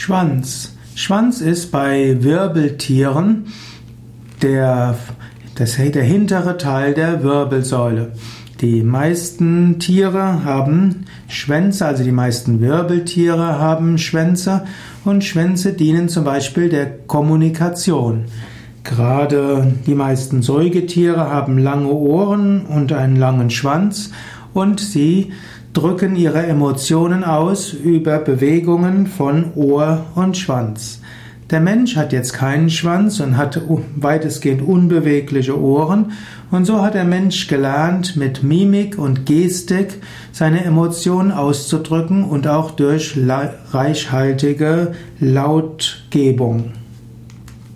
Schwanz. Schwanz ist bei Wirbeltieren der, das, der hintere Teil der Wirbelsäule. Die meisten Tiere haben Schwänze, also die meisten Wirbeltiere haben Schwänze und Schwänze dienen zum Beispiel der Kommunikation. Gerade die meisten Säugetiere haben lange Ohren und einen langen Schwanz und sie drücken ihre Emotionen aus über Bewegungen von Ohr und Schwanz. Der Mensch hat jetzt keinen Schwanz und hat weitestgehend unbewegliche Ohren und so hat der Mensch gelernt, mit Mimik und Gestik seine Emotionen auszudrücken und auch durch reichhaltige Lautgebung.